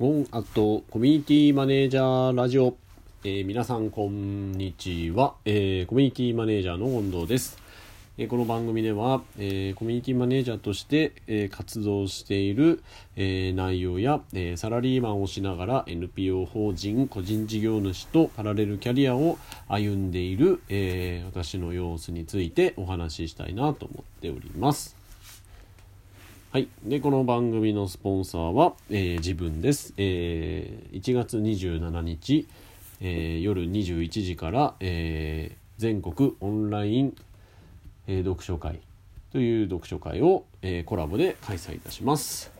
ゴンアットコミュニティマネージャーラジオ、えー、皆さんこんにちは、えー、コミュニティマネージャーの権藤です、えー、この番組では、えコミュニティマネージャーとして、え活動している、え内容や、えサラリーマンをしながら NPO 法人個人事業主とパラレルキャリアを歩んでいる、え私の様子についてお話ししたいなと思っております。はい。で、この番組のスポンサーは、えー、自分です。えー、1月27日、えー、夜21時から、えー、全国オンライン、え、読書会という読書会を、え、コラボで開催いたします。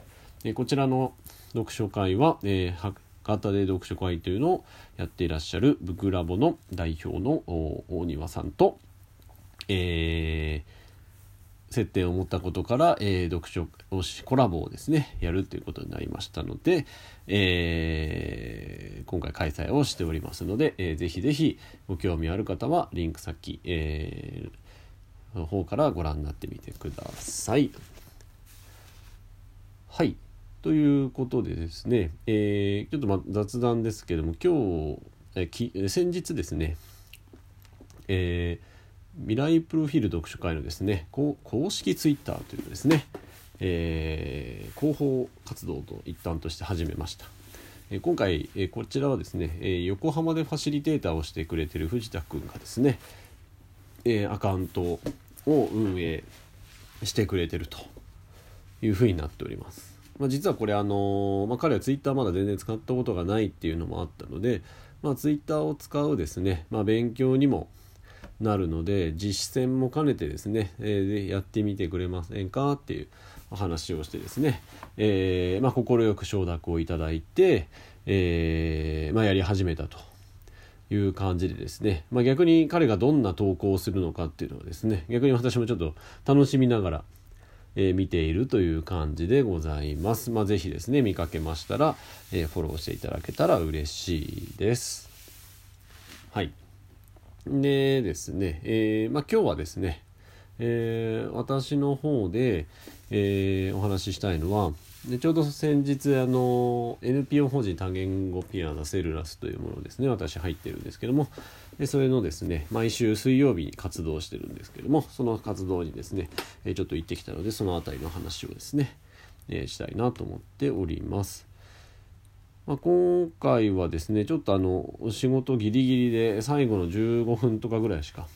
え、こちらの読書会は、え、博多で読書会というのをやっていらっしゃるブクラボの代表の大庭さんと、えー、接点を持ったことから、えー、読書をしコラボをですねやるということになりましたので、えー、今回開催をしておりますので、えー、ぜひぜひご興味ある方はリンク先、えー、の方からご覧になってみてください。はいということでですね、えー、ちょっとま雑談ですけども今日、えき先日ですね、えー未来プロフィール読書会のですね公式ツイッターというですね、えー、広報活動と一端として始めました。え今回、えこちらはですね、え横浜でファシリテーターをしてくれてる藤田君がですね、えアカウントを運営してくれてるというふうになっております。まあ、実はこれあのまあ、彼はツイッターまだ全然使ったことがないっていうのもあったので、まあ、ツイッターを使うですね、まあ、勉強にもなるので実践も兼ねてですね、えー、やってみてくれませんかっていうお話をしてですね、えー、まあ、快く承諾をいただいて、えー、まあ、やり始めたという感じでですね、まあ、逆に彼がどんな投稿をするのかっていうのはですね逆に私もちょっと楽しみながら、えー、見ているという感じでございます。まあ、ぜひですね見かけましたら、えフォローしていただけたら嬉しいです。はい。でですね、えー、まあ、今日はですね、えー、私の方で、えー、お話ししたいのはでちょうど先日あの NPO 法人多言語ピアノセルラスというものですね私入ってるんですけどもでそれのですね毎週水曜日に活動してるんですけどもその活動にですね、えちょっと行ってきたのでその辺りの話をですね、えしたいなと思っております。まあ、今回はですねちょっとあの仕事ギリギリで最後の15分とかぐらいしか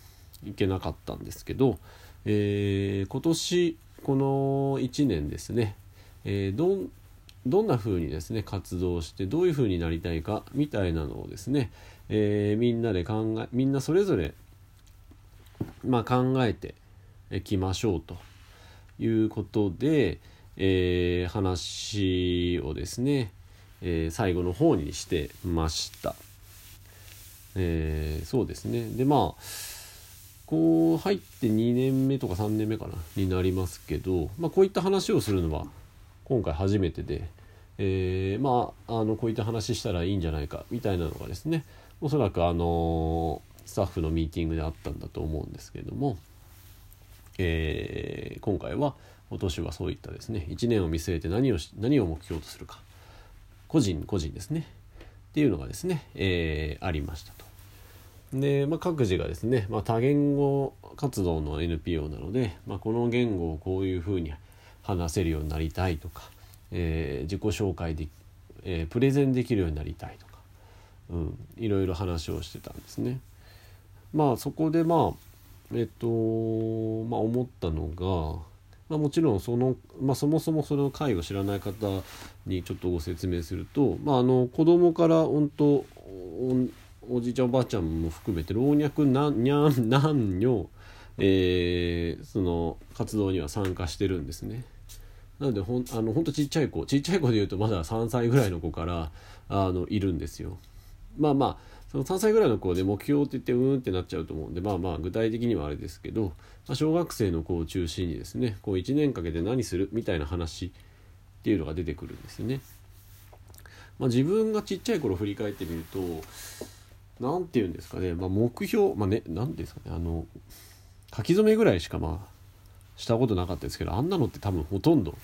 行けなかったんですけど、えー、今年この1年ですね、えー、どどんな風にですね活動してどういう風になりたいかみたいなのをですね、えー、みんなで考えみんなそれぞれ、まあ、考えてきましょうということで、えー、話をですねえー、最後の方にしてました。えー、そうですね。で、まあ、こう入って2年目とか3年目かなになりますけど、まあ、こういった話をするのは今回初めてで、えー、まああのこういった話したらいいんじゃないかみたいなのがですねおそらくあのスタッフのミーティングであったんだと思うんですけれども、えー、今回は今年はそういったですね1年を見据えて何を何を目標とするか個人個人ですねっていうのがですね、えー、ありましたと。で、まあ、各自がですね、まあ、多言語活動の NPO なので、まあ、この言語をこういうふうに話せるようになりたいとか、えー、自己紹介で、えー、プレゼンできるようになりたいとか、うん、いろいろ話をしてたんですね。まあそこでまあえっとまあ思ったのがまあ、もちろんその、まあ、そもそもその会を知らない方にちょっとご説明すると、まあ、あの子供から本当おおじいちゃんおばあちゃんも含めて老若男女、えー、その活動には参加してるんですね。なのでほんあのほんとちっちゃい子ちっちゃい子でいうとまだ3歳ぐらいの子からあのいるんですよ。まあまあその3歳ぐらいの子で目標って言ってうーんってなっちゃうと思うんでまあまあ具体的にはあれですけど、まあ、小学生の子を中心にですねこう1年かけて何するみたいな話っていうのが出てくるんですよね。まあ、自分がちっちゃい頃振り返ってみると何て言うんですかね、まあ、目標まあね何ですかねあの書き初めぐらいしかまあしたことなかったですけどあんなのって多分ほとんど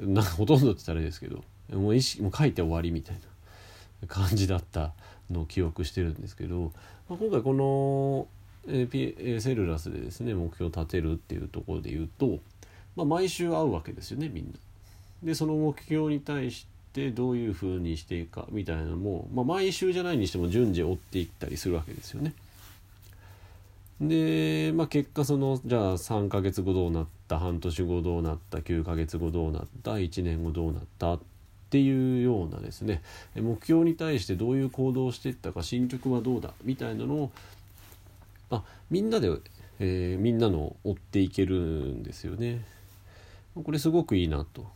なほとんどって言ったらあれですけどもう意識もう書いて終わりみたいな感じだったのを記憶してるんですけど、まあ、今回この、えー、セルラスでですね目標を立てるっていうところで言うと、まあ、毎週会うわけですよねみんな。でその目標に対してどういうふうにしていくかみたいなのも、まあ、毎週じゃないにしても順次追っていったりするわけですよね。で、まあ、結果そのじゃあ3ヶ月後どうなった半年後どうなった9ヶ月後どうなった1年後どうなったっっていうようなですね目標に対してどういう行動をしていったか進捗はどうだみたいなのを、まあ、みんなで、えー、みんなの追っていけるんですよね。これすごくいいなと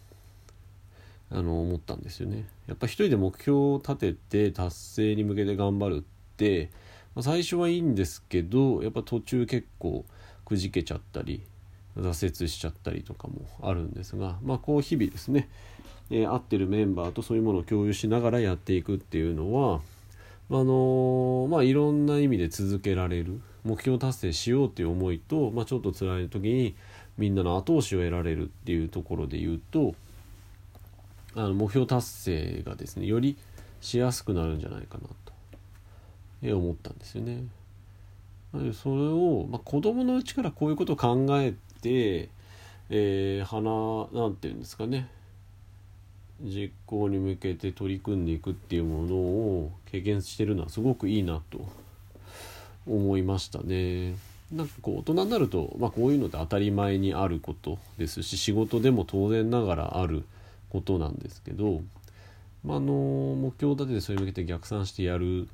あの思ったんですよね。やっぱ一人で目標を立てて達成に向けて頑張るってまあ、最初はいいんですけどやっぱ途中結構くじけちゃったり挫折しちゃったりとかもあるんですがまあこう日々ですね、えー、合ってるメンバーとそういうものを共有しながらやっていくっていうのはあのー、まあいろんな意味で続けられる目標達成しようっていう思いと、まあ、ちょっと辛い時にみんなの後押しを得られるっていうところで言うとあの目標達成がですねよりしやすくなるんじゃないかなと思ったんですよね。それを、まあ、子供のうちからこういうことを考えて、えー、花なんていうんですかね実行に向けて取り組んでいくっていうものを経験してるのはすごくいいなと思いましたね。なんかこう大人になると、まあ、こういうのって当たり前にあることですし仕事でも当然ながらあることなんですけど、まあ、の目標立ててそれに向けて逆算してやるっ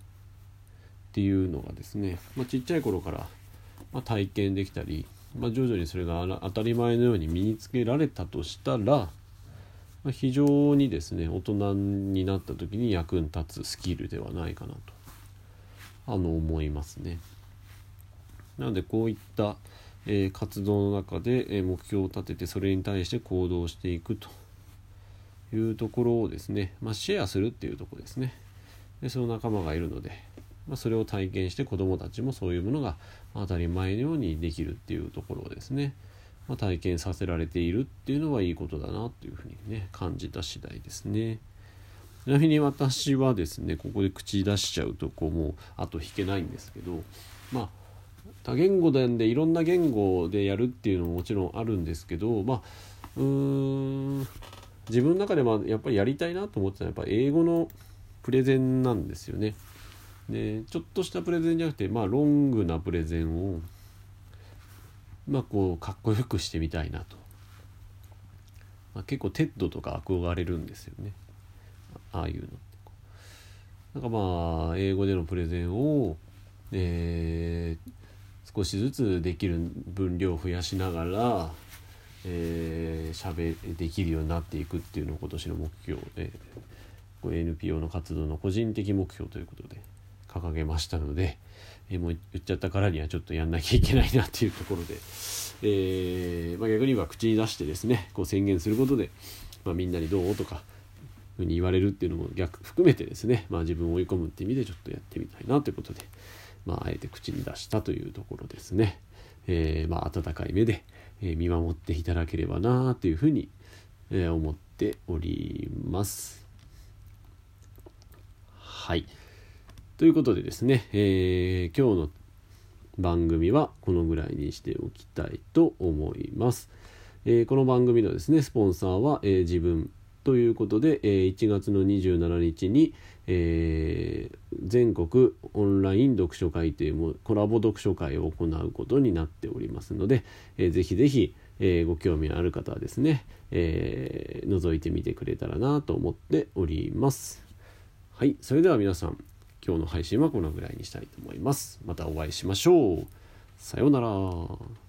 ていうのがですね、まあ、ちっちゃい頃から、ま体験できたり、まあ、徐々にそれが当たり前のように身につけられたとしたら、ま、非常にですね大人になった時に役に立つスキルではないかなとあの思いますね。なのでこういった、えー、活動の中で、えー、目標を立ててそれに対して行動していくというところをですね、まあ、シェアするっていうとこですねでその仲間がいるので、まあ、それを体験して子どもたちもそういうものが当たり前のようにできるっていうところをですね、まあ、体験させられているっていうのはいいことだなというふうにね感じた次第ですね。ちなみに私はですねここで口出しちゃうとこうもう後引けないんですけどまあ多言語なんでいろんな言語でやるっていうのももちろんあるんですけどまあうーん自分の中ではやっぱりやりたいなと思ってたのはやっぱ英語のプレゼンなんですよね。でちょっとしたプレゼンじゃなくてまあロングなプレゼンをまあこうかっこよくしてみたいなと、まあ、結構 TED とか憧れるんですよね。ああいうのって。なんかまあ英語でのプレゼンを、えー、少しずつできる分量を増やしながらえー、しゃべできるようになっていくっていうのを今年の目標で、NPO の活動の個人的目標ということで掲げましたので、え、もう言っちゃったからにはちょっとやんなきゃいけないなっていうところで、えー、まあ、逆には口に出してですねこう宣言することで、まあ、みんなにどうとかふうに言われるっていうのも逆含めてですね、まあ、自分を追い込むって意味でちょっとやってみたいなということで、まあ、あえて口に出したというところですね。えー、まあ、温かい目で、え見守っていただければなというふうに、え思っております。はい。ということでですね、えー、今日の番組はこのぐらいにしておきたいと思います。えー、この番組のですね、スポンサーは、えー、自分ということで、えー、1月の27日に、え、全国オンライン読書会というコラボ読書会を行うことになっておりますので、えー、ぜひぜひ、え、ご興味ある方はですね、え、覗いてみてくれたらなと思っております。はい、それでは皆さん今日の配信はこのぐらいにしたいと思います。またお会いしましょう。さようなら。